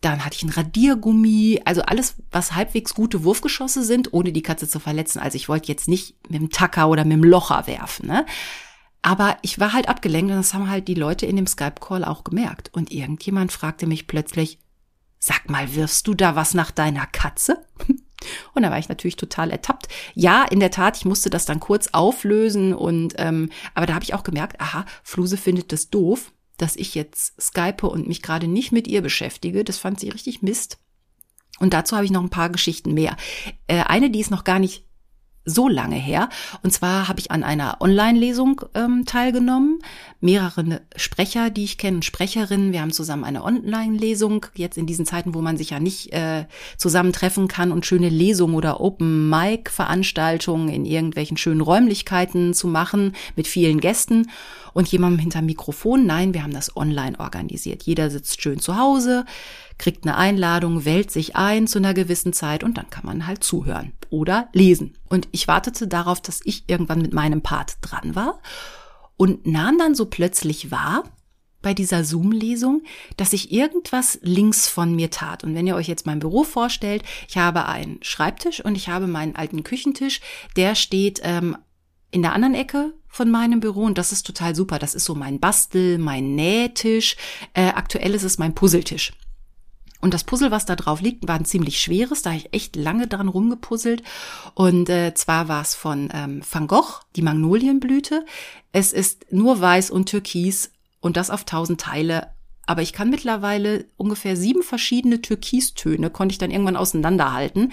dann hatte ich ein Radiergummi, also alles, was halbwegs gute Wurfgeschosse sind, ohne die Katze zu verletzen. Also ich wollte jetzt nicht mit dem Tacker oder mit dem Locher werfen, ne? Aber ich war halt abgelenkt und das haben halt die Leute in dem Skype-Call auch gemerkt. Und irgendjemand fragte mich plötzlich, Sag mal, wirfst du da was nach deiner Katze? (laughs) Und da war ich natürlich total ertappt. Ja, in der Tat, ich musste das dann kurz auflösen und ähm, aber da habe ich auch gemerkt, aha, Fluse findet das doof, dass ich jetzt skype und mich gerade nicht mit ihr beschäftige. Das fand sie richtig Mist. Und dazu habe ich noch ein paar Geschichten mehr. Äh, eine, die ist noch gar nicht so lange her. Und zwar habe ich an einer Online-Lesung ähm, teilgenommen. Mehrere Sprecher, die ich kenne, Sprecherinnen. Wir haben zusammen eine Online-Lesung. Jetzt in diesen Zeiten, wo man sich ja nicht äh, zusammentreffen kann und schöne Lesungen oder Open-Mic-Veranstaltungen in irgendwelchen schönen Räumlichkeiten zu machen mit vielen Gästen und jemandem hinter Mikrofon. Nein, wir haben das online organisiert. Jeder sitzt schön zu Hause kriegt eine Einladung, wählt sich ein zu einer gewissen Zeit und dann kann man halt zuhören oder lesen. Und ich wartete darauf, dass ich irgendwann mit meinem Part dran war und nahm dann so plötzlich wahr, bei dieser Zoom-Lesung, dass sich irgendwas links von mir tat. Und wenn ihr euch jetzt mein Büro vorstellt, ich habe einen Schreibtisch und ich habe meinen alten Küchentisch, der steht ähm, in der anderen Ecke von meinem Büro und das ist total super. Das ist so mein Bastel, mein Nähtisch. Äh, aktuell ist es mein Puzzletisch. Und das Puzzle, was da drauf liegt, war ein ziemlich schweres. Da habe ich echt lange dran rumgepuzzelt. Und äh, zwar war es von ähm, Van Gogh, die Magnolienblüte. Es ist nur weiß und türkis und das auf tausend Teile. Aber ich kann mittlerweile ungefähr sieben verschiedene Türkistöne, konnte ich dann irgendwann auseinanderhalten.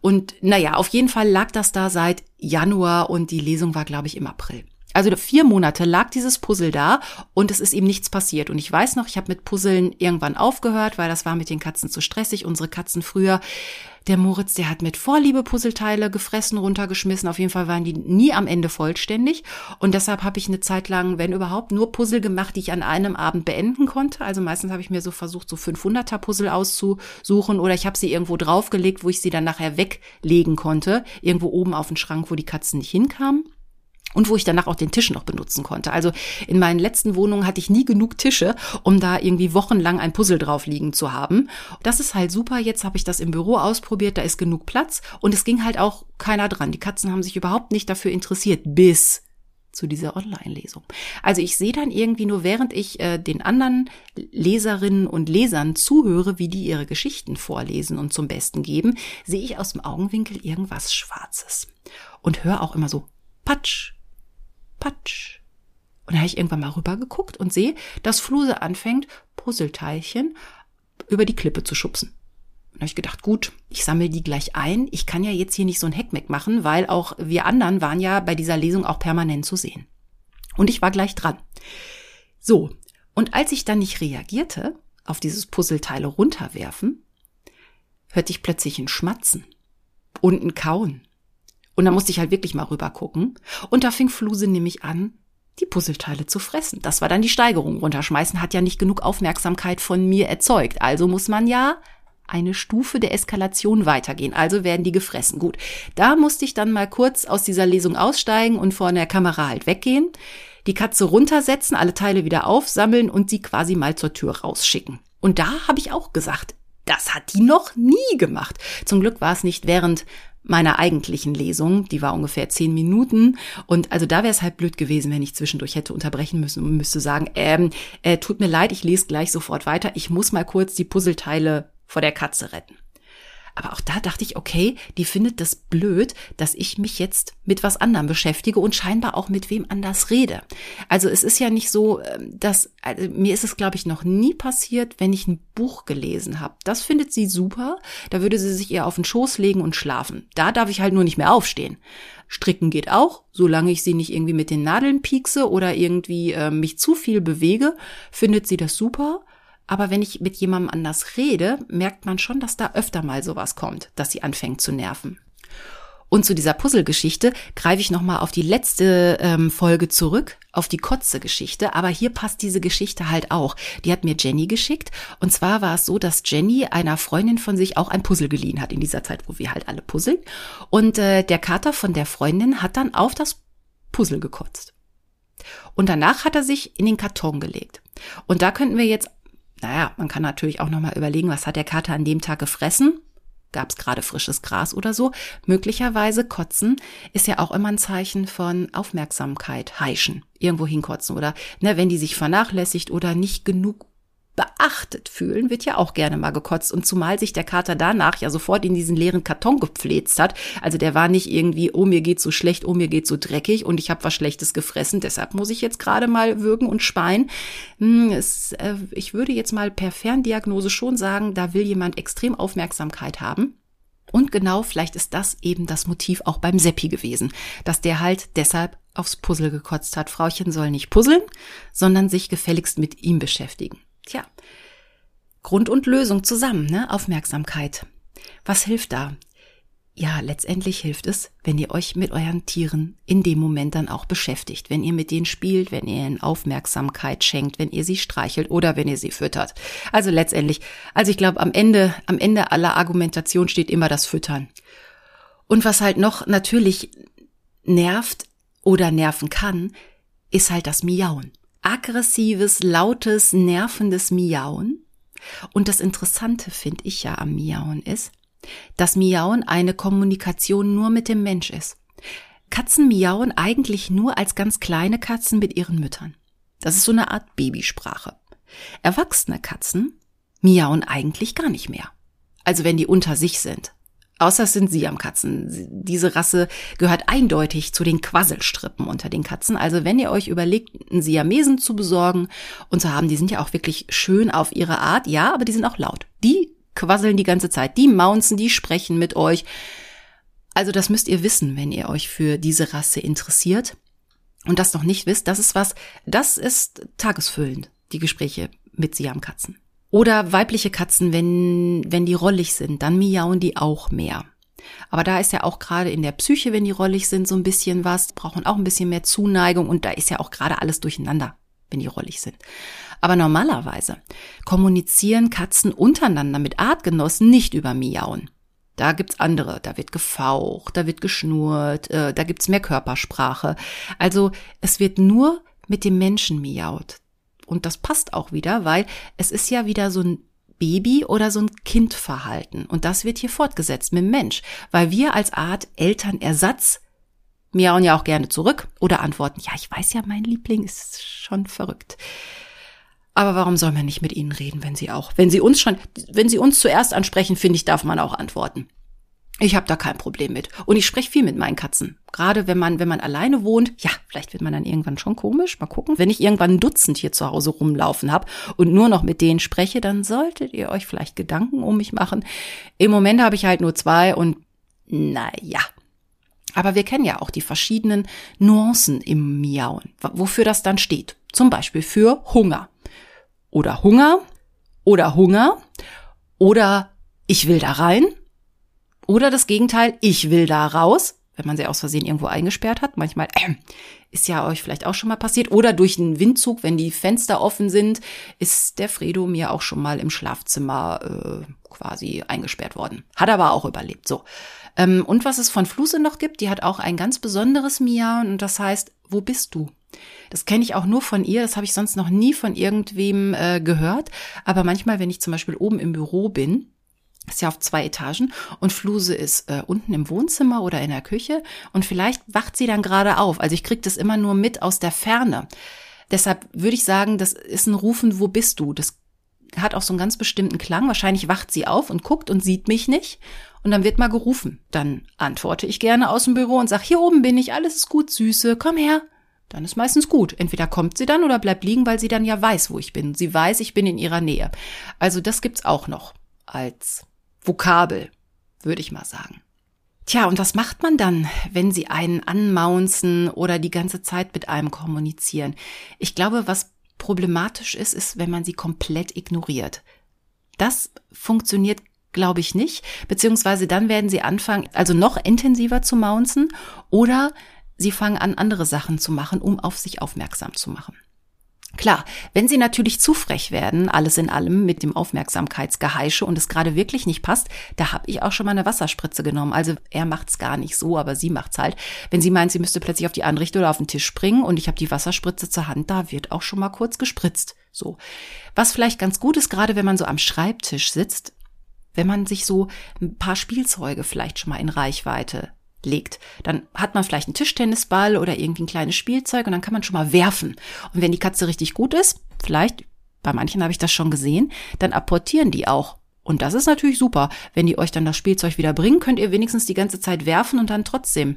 Und naja, auf jeden Fall lag das da seit Januar und die Lesung war, glaube ich, im April. Also vier Monate lag dieses Puzzle da und es ist ihm nichts passiert. Und ich weiß noch, ich habe mit Puzzeln irgendwann aufgehört, weil das war mit den Katzen zu stressig. Unsere Katzen früher, der Moritz, der hat mit Vorliebe Puzzleteile gefressen, runtergeschmissen. Auf jeden Fall waren die nie am Ende vollständig. Und deshalb habe ich eine Zeit lang, wenn überhaupt, nur Puzzle gemacht, die ich an einem Abend beenden konnte. Also meistens habe ich mir so versucht, so 500er Puzzle auszusuchen oder ich habe sie irgendwo draufgelegt, wo ich sie dann nachher weglegen konnte. Irgendwo oben auf den Schrank, wo die Katzen nicht hinkamen und wo ich danach auch den Tisch noch benutzen konnte. Also in meinen letzten Wohnungen hatte ich nie genug Tische, um da irgendwie wochenlang ein Puzzle drauf liegen zu haben. Das ist halt super. Jetzt habe ich das im Büro ausprobiert, da ist genug Platz und es ging halt auch keiner dran. Die Katzen haben sich überhaupt nicht dafür interessiert, bis zu dieser Online-Lesung. Also ich sehe dann irgendwie nur, während ich äh, den anderen Leserinnen und Lesern zuhöre, wie die ihre Geschichten vorlesen und zum Besten geben, sehe ich aus dem Augenwinkel irgendwas Schwarzes und höre auch immer so Patsch, Patsch. Und da habe ich irgendwann mal rübergeguckt und sehe, dass Fluse anfängt, Puzzleteilchen über die Klippe zu schubsen. Und da habe ich gedacht, gut, ich sammle die gleich ein. Ich kann ja jetzt hier nicht so ein Heckmeck machen, weil auch wir anderen waren ja bei dieser Lesung auch permanent zu sehen. Und ich war gleich dran. So, und als ich dann nicht reagierte auf dieses Puzzleteile runterwerfen, hörte ich plötzlich ein Schmatzen und ein Kauen und da musste ich halt wirklich mal rüber gucken. Und da fing Fluse nämlich an, die Puzzleteile zu fressen. Das war dann die Steigerung. Runterschmeißen hat ja nicht genug Aufmerksamkeit von mir erzeugt. Also muss man ja eine Stufe der Eskalation weitergehen. Also werden die gefressen. Gut. Da musste ich dann mal kurz aus dieser Lesung aussteigen und vor der Kamera halt weggehen. Die Katze runtersetzen, alle Teile wieder aufsammeln und sie quasi mal zur Tür rausschicken. Und da habe ich auch gesagt, das hat die noch nie gemacht. Zum Glück war es nicht während meiner eigentlichen Lesung. Die war ungefähr zehn Minuten. Und also da wäre es halt blöd gewesen, wenn ich zwischendurch hätte unterbrechen müssen und müsste sagen, ähm, äh, tut mir leid, ich lese gleich sofort weiter. Ich muss mal kurz die Puzzleteile vor der Katze retten. Aber auch da dachte ich, okay, die findet das blöd, dass ich mich jetzt mit was anderem beschäftige und scheinbar auch mit wem anders rede. Also es ist ja nicht so, ähm, dass also mir ist es, glaube ich, noch nie passiert, wenn ich ein Buch gelesen habe. Das findet sie super. Da würde sie sich eher auf den Schoß legen und schlafen. Da darf ich halt nur nicht mehr aufstehen. Stricken geht auch, solange ich sie nicht irgendwie mit den Nadeln piekse oder irgendwie äh, mich zu viel bewege, findet sie das super. Aber wenn ich mit jemandem anders rede, merkt man schon, dass da öfter mal sowas kommt, dass sie anfängt zu nerven. Und zu dieser Puzzle-Geschichte greife ich nochmal auf die letzte ähm, Folge zurück, auf die Kotze-Geschichte. Aber hier passt diese Geschichte halt auch. Die hat mir Jenny geschickt. Und zwar war es so, dass Jenny einer Freundin von sich auch ein Puzzle geliehen hat in dieser Zeit, wo wir halt alle puzzeln. Und äh, der Kater von der Freundin hat dann auf das Puzzle gekotzt. Und danach hat er sich in den Karton gelegt. Und da könnten wir jetzt naja, man kann natürlich auch nochmal überlegen, was hat der Kater an dem Tag gefressen? Gab es gerade frisches Gras oder so? Möglicherweise kotzen ist ja auch immer ein Zeichen von Aufmerksamkeit, heischen, irgendwo hinkotzen oder ne, wenn die sich vernachlässigt oder nicht genug beachtet fühlen, wird ja auch gerne mal gekotzt. Und zumal sich der Kater danach ja sofort in diesen leeren Karton gepfläzt hat. Also der war nicht irgendwie, oh mir geht so schlecht, oh mir geht so dreckig und ich habe was Schlechtes gefressen, deshalb muss ich jetzt gerade mal würgen und speien. Hm, äh, ich würde jetzt mal per Ferndiagnose schon sagen, da will jemand extrem Aufmerksamkeit haben. Und genau, vielleicht ist das eben das Motiv auch beim Seppi gewesen, dass der halt deshalb aufs Puzzle gekotzt hat. Frauchen soll nicht puzzeln, sondern sich gefälligst mit ihm beschäftigen. Tja, Grund und Lösung zusammen, ne? Aufmerksamkeit. Was hilft da? Ja, letztendlich hilft es, wenn ihr euch mit euren Tieren in dem Moment dann auch beschäftigt, wenn ihr mit denen spielt, wenn ihr ihnen Aufmerksamkeit schenkt, wenn ihr sie streichelt oder wenn ihr sie füttert. Also letztendlich, also ich glaube, am Ende, am Ende aller Argumentation steht immer das Füttern. Und was halt noch natürlich nervt oder nerven kann, ist halt das Miauen aggressives, lautes, nervendes Miauen. Und das Interessante finde ich ja am Miauen ist, dass Miauen eine Kommunikation nur mit dem Mensch ist. Katzen miauen eigentlich nur als ganz kleine Katzen mit ihren Müttern. Das ist so eine Art Babysprache. Erwachsene Katzen miauen eigentlich gar nicht mehr. Also wenn die unter sich sind. Außer es sind Siamkatzen. Diese Rasse gehört eindeutig zu den Quasselstrippen unter den Katzen. Also wenn ihr euch überlegt, einen Siamesen zu besorgen und zu haben, die sind ja auch wirklich schön auf ihre Art, ja, aber die sind auch laut. Die quasseln die ganze Zeit, die maunzen, die sprechen mit euch. Also das müsst ihr wissen, wenn ihr euch für diese Rasse interessiert und das noch nicht wisst. Das ist was, das ist tagesfüllend, die Gespräche mit Siamkatzen. Oder weibliche Katzen, wenn, wenn die rollig sind, dann miauen die auch mehr. Aber da ist ja auch gerade in der Psyche, wenn die rollig sind, so ein bisschen was, brauchen auch ein bisschen mehr Zuneigung und da ist ja auch gerade alles durcheinander, wenn die rollig sind. Aber normalerweise kommunizieren Katzen untereinander mit Artgenossen nicht über Miauen. Da gibt's andere, da wird gefaucht, da wird geschnurrt, äh, da gibt's mehr Körpersprache. Also es wird nur mit dem Menschen miaut. Und das passt auch wieder, weil es ist ja wieder so ein Baby oder so ein Kindverhalten. Und das wird hier fortgesetzt mit dem Mensch, weil wir als Art Elternersatz miauen ja auch gerne zurück oder antworten, ja, ich weiß ja, mein Liebling ist schon verrückt. Aber warum soll man nicht mit ihnen reden, wenn sie auch, wenn sie uns schon, wenn sie uns zuerst ansprechen, finde ich, darf man auch antworten. Ich habe da kein Problem mit. Und ich spreche viel mit meinen Katzen. Gerade wenn man, wenn man alleine wohnt, ja, vielleicht wird man dann irgendwann schon komisch. Mal gucken. Wenn ich irgendwann ein Dutzend hier zu Hause rumlaufen habe und nur noch mit denen spreche, dann solltet ihr euch vielleicht Gedanken um mich machen. Im Moment habe ich halt nur zwei und naja. Aber wir kennen ja auch die verschiedenen Nuancen im Miauen, wofür das dann steht. Zum Beispiel für Hunger. Oder Hunger. Oder Hunger. Oder ich will da rein oder das Gegenteil, ich will da raus, wenn man sie aus Versehen irgendwo eingesperrt hat. Manchmal äh, ist ja euch vielleicht auch schon mal passiert. Oder durch einen Windzug, wenn die Fenster offen sind, ist der Fredo mir auch schon mal im Schlafzimmer äh, quasi eingesperrt worden. Hat aber auch überlebt. So. Ähm, und was es von Fluse noch gibt, die hat auch ein ganz besonderes Miauen und das heißt, wo bist du? Das kenne ich auch nur von ihr, das habe ich sonst noch nie von irgendwem äh, gehört. Aber manchmal, wenn ich zum Beispiel oben im Büro bin, ist ja auf zwei Etagen und Fluse ist äh, unten im Wohnzimmer oder in der Küche und vielleicht wacht sie dann gerade auf. Also ich kriege das immer nur mit aus der Ferne. Deshalb würde ich sagen, das ist ein Rufen, wo bist du? Das hat auch so einen ganz bestimmten Klang. Wahrscheinlich wacht sie auf und guckt und sieht mich nicht. Und dann wird mal gerufen. Dann antworte ich gerne aus dem Büro und sag, hier oben bin ich, alles ist gut, Süße, komm her. Dann ist meistens gut. Entweder kommt sie dann oder bleibt liegen, weil sie dann ja weiß, wo ich bin. Sie weiß, ich bin in ihrer Nähe. Also das gibt's auch noch als Vokabel, würde ich mal sagen. Tja, und was macht man dann, wenn sie einen anmaunzen oder die ganze Zeit mit einem kommunizieren? Ich glaube, was problematisch ist, ist, wenn man sie komplett ignoriert. Das funktioniert, glaube ich, nicht, beziehungsweise dann werden sie anfangen, also noch intensiver zu maunzen oder sie fangen an, andere Sachen zu machen, um auf sich aufmerksam zu machen. Klar, wenn sie natürlich zu frech werden, alles in allem mit dem Aufmerksamkeitsgeheische und es gerade wirklich nicht passt, da habe ich auch schon mal eine Wasserspritze genommen. Also er macht's gar nicht so, aber sie macht's halt. Wenn sie meint, sie müsste plötzlich auf die Anrichte oder auf den Tisch springen und ich habe die Wasserspritze zur Hand, da wird auch schon mal kurz gespritzt. So. Was vielleicht ganz gut ist, gerade wenn man so am Schreibtisch sitzt, wenn man sich so ein paar Spielzeuge vielleicht schon mal in Reichweite legt. Dann hat man vielleicht einen Tischtennisball oder irgendwie ein kleines Spielzeug und dann kann man schon mal werfen. Und wenn die Katze richtig gut ist, vielleicht, bei manchen habe ich das schon gesehen, dann apportieren die auch. Und das ist natürlich super. Wenn die euch dann das Spielzeug wieder bringen, könnt ihr wenigstens die ganze Zeit werfen und dann trotzdem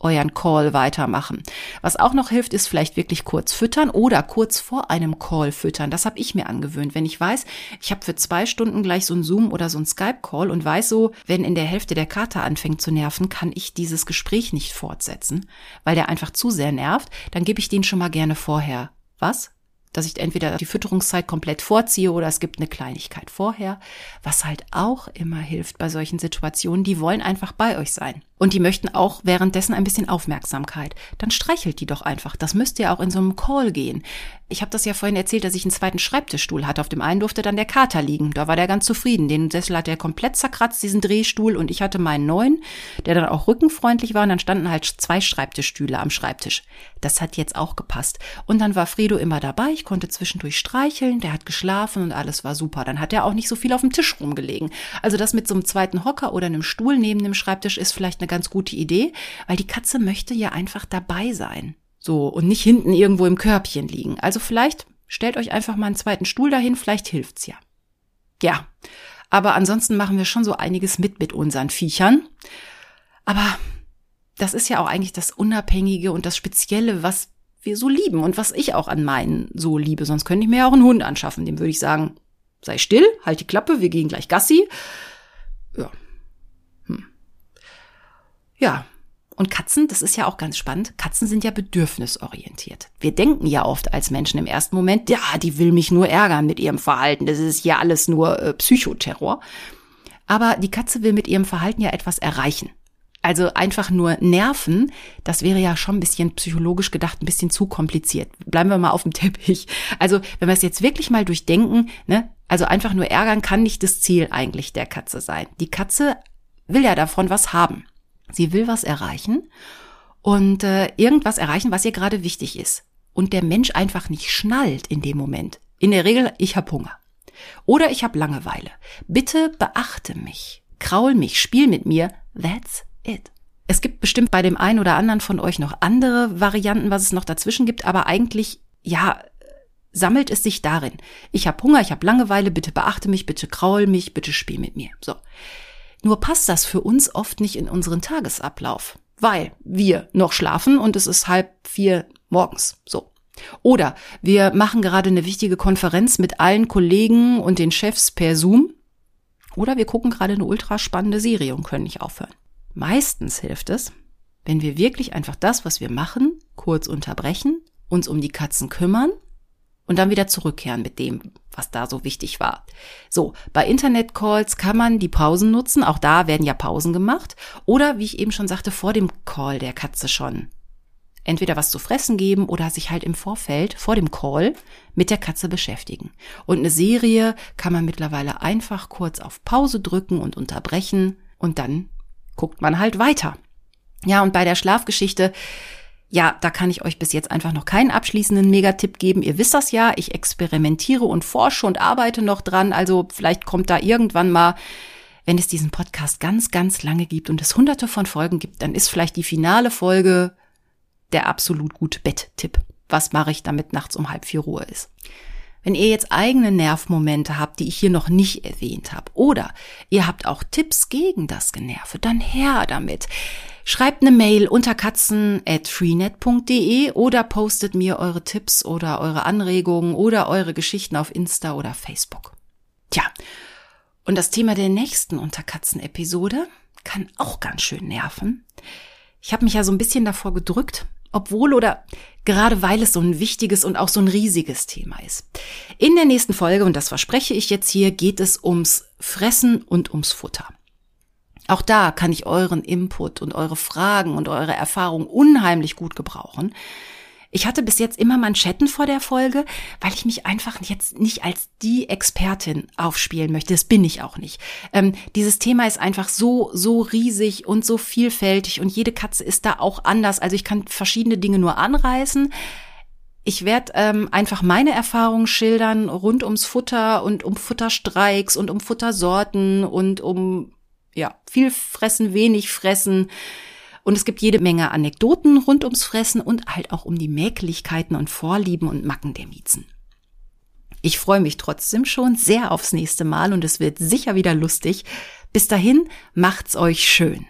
euren Call weitermachen. Was auch noch hilft, ist vielleicht wirklich kurz füttern oder kurz vor einem Call füttern. Das habe ich mir angewöhnt. Wenn ich weiß, ich habe für zwei Stunden gleich so ein Zoom oder so ein Skype-Call und weiß so, wenn in der Hälfte der Kater anfängt zu nerven, kann ich dieses Gespräch nicht fortsetzen, weil der einfach zu sehr nervt, dann gebe ich den schon mal gerne vorher. Was? dass ich entweder die Fütterungszeit komplett vorziehe oder es gibt eine Kleinigkeit vorher, was halt auch immer hilft bei solchen Situationen. Die wollen einfach bei euch sein. Und die möchten auch währenddessen ein bisschen Aufmerksamkeit. Dann streichelt die doch einfach. Das müsst ihr auch in so einem Call gehen. Ich habe das ja vorhin erzählt, dass ich einen zweiten Schreibtischstuhl hatte. Auf dem einen durfte dann der Kater liegen. Da war der ganz zufrieden. Den Sessel hat er komplett zerkratzt, diesen Drehstuhl. Und ich hatte meinen neuen, der dann auch rückenfreundlich war. Und dann standen halt zwei Schreibtischstühle am Schreibtisch. Das hat jetzt auch gepasst. Und dann war Fredo immer dabei. Ich konnte zwischendurch streicheln. Der hat geschlafen und alles war super. Dann hat er auch nicht so viel auf dem Tisch rumgelegen. Also das mit so einem zweiten Hocker oder einem Stuhl neben dem Schreibtisch ist vielleicht eine ganz gute Idee, weil die Katze möchte ja einfach dabei sein. So, und nicht hinten irgendwo im Körbchen liegen. Also vielleicht stellt euch einfach mal einen zweiten Stuhl dahin, vielleicht hilft's ja. Ja, aber ansonsten machen wir schon so einiges mit mit unseren Viechern. Aber das ist ja auch eigentlich das Unabhängige und das Spezielle, was wir so lieben und was ich auch an meinen so liebe. Sonst könnte ich mir ja auch einen Hund anschaffen. Dem würde ich sagen, sei still, halt die Klappe, wir gehen gleich Gassi. Ja. Ja. Und Katzen, das ist ja auch ganz spannend. Katzen sind ja bedürfnisorientiert. Wir denken ja oft als Menschen im ersten Moment, ja, die will mich nur ärgern mit ihrem Verhalten. Das ist ja alles nur äh, Psychoterror. Aber die Katze will mit ihrem Verhalten ja etwas erreichen. Also einfach nur nerven, das wäre ja schon ein bisschen psychologisch gedacht, ein bisschen zu kompliziert. Bleiben wir mal auf dem Teppich. Also wenn wir es jetzt wirklich mal durchdenken, ne, also einfach nur ärgern kann nicht das Ziel eigentlich der Katze sein. Die Katze will ja davon was haben. Sie will was erreichen und äh, irgendwas erreichen, was ihr gerade wichtig ist. Und der Mensch einfach nicht schnallt in dem Moment. In der Regel, ich habe Hunger. Oder ich habe Langeweile. Bitte beachte mich. Kraul mich, spiel mit mir. That's it. Es gibt bestimmt bei dem einen oder anderen von euch noch andere Varianten, was es noch dazwischen gibt, aber eigentlich, ja, sammelt es sich darin. Ich habe Hunger, ich habe Langeweile, bitte beachte mich, bitte kraul mich, bitte spiel mit mir. So. Nur passt das für uns oft nicht in unseren Tagesablauf, weil wir noch schlafen und es ist halb vier morgens. So. Oder wir machen gerade eine wichtige Konferenz mit allen Kollegen und den Chefs per Zoom. Oder wir gucken gerade eine ultra spannende Serie und können nicht aufhören. Meistens hilft es, wenn wir wirklich einfach das, was wir machen, kurz unterbrechen, uns um die Katzen kümmern und dann wieder zurückkehren mit dem, was da so wichtig war. So, bei Internetcalls kann man die Pausen nutzen, auch da werden ja Pausen gemacht oder wie ich eben schon sagte, vor dem Call der Katze schon entweder was zu fressen geben oder sich halt im Vorfeld vor dem Call mit der Katze beschäftigen. Und eine Serie kann man mittlerweile einfach kurz auf Pause drücken und unterbrechen und dann guckt man halt weiter. Ja, und bei der Schlafgeschichte, ja, da kann ich euch bis jetzt einfach noch keinen abschließenden Megatipp geben. Ihr wisst das ja, ich experimentiere und forsche und arbeite noch dran. Also vielleicht kommt da irgendwann mal, wenn es diesen Podcast ganz, ganz lange gibt und es hunderte von Folgen gibt, dann ist vielleicht die finale Folge der absolut gute Betttipp. Was mache ich, damit nachts um halb vier Ruhe ist? Wenn ihr jetzt eigene Nervmomente habt, die ich hier noch nicht erwähnt habe, oder ihr habt auch Tipps gegen das Generve, dann her damit. Schreibt eine Mail unter katzen.freenet.de oder postet mir eure Tipps oder eure Anregungen oder eure Geschichten auf Insta oder Facebook. Tja, und das Thema der nächsten Unterkatzen-Episode kann auch ganz schön nerven. Ich habe mich ja so ein bisschen davor gedrückt, obwohl oder gerade weil es so ein wichtiges und auch so ein riesiges Thema ist. In der nächsten Folge, und das verspreche ich jetzt hier, geht es ums Fressen und ums Futter. Auch da kann ich euren Input und eure Fragen und eure Erfahrungen unheimlich gut gebrauchen. Ich hatte bis jetzt immer Manschetten vor der Folge, weil ich mich einfach jetzt nicht als die Expertin aufspielen möchte. Das bin ich auch nicht. Ähm, dieses Thema ist einfach so, so riesig und so vielfältig und jede Katze ist da auch anders. Also ich kann verschiedene Dinge nur anreißen. Ich werde ähm, einfach meine Erfahrungen schildern rund ums Futter und um Futterstreiks und um Futtersorten und um ja viel fressen, wenig fressen und es gibt jede Menge Anekdoten rund ums Fressen und halt auch um die Mäkeligkeiten und Vorlieben und Macken der Miezen. Ich freue mich trotzdem schon sehr aufs nächste Mal und es wird sicher wieder lustig. Bis dahin, macht's euch schön.